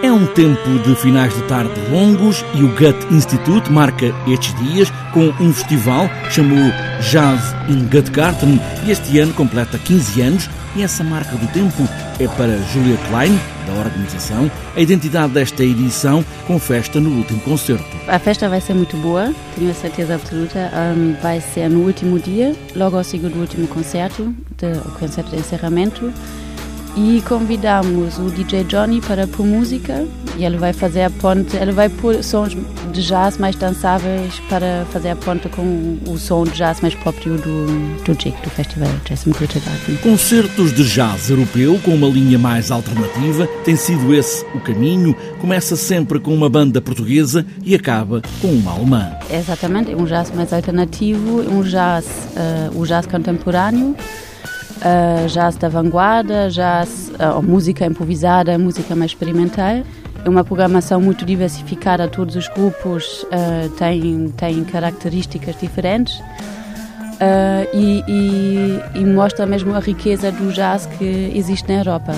É um tempo de finais de tarde longos e o Gut Institute marca estes dias com um festival que chamou Jazz in Gutgarten e este ano completa 15 anos e essa marca do tempo é para Julia Klein, da organização, a identidade desta edição com festa no último concerto. A festa vai ser muito boa, tenho a certeza absoluta. Um, vai ser no último dia, logo ao segundo do último concerto, de, o concerto de encerramento e convidamos o DJ Johnny para pôr música e ele vai fazer a ponte, ele vai pôr sons de jazz mais dançáveis para fazer a ponte com o som de jazz mais próprio do, do JIC, do Festival Jazz Garden. Concertos de jazz europeu com uma linha mais alternativa, tem sido esse o caminho, começa sempre com uma banda portuguesa e acaba com uma alemã. Exatamente, é um jazz mais alternativo, um jazz, uh, o jazz contemporâneo, uh, jazz da vanguarda, jazz, uh, música improvisada, música mais experimental. É uma programação muito diversificada, todos os grupos uh, têm, têm características diferentes uh, e, e, e mostra mesmo a riqueza do jazz que existe na Europa.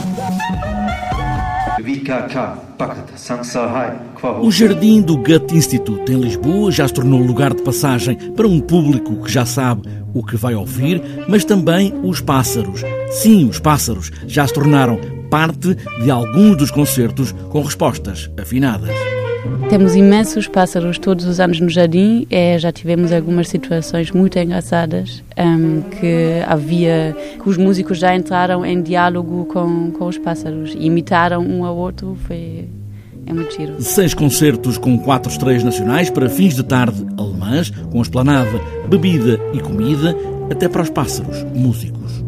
O Jardim do Gut Institute em Lisboa já se tornou lugar de passagem para um público que já sabe o que vai ouvir, mas também os pássaros. Sim, os pássaros já se tornaram parte de alguns dos concertos com respostas afinadas. Temos imensos pássaros todos os anos no jardim. É, já tivemos algumas situações muito engraçadas um, que havia que os músicos já entraram em diálogo com, com os pássaros, imitaram um ao outro. Foi é muito giro. Seis concertos com quatro estreias nacionais para fins de tarde alemãs, com esplanada, bebida e comida, até para os pássaros músicos.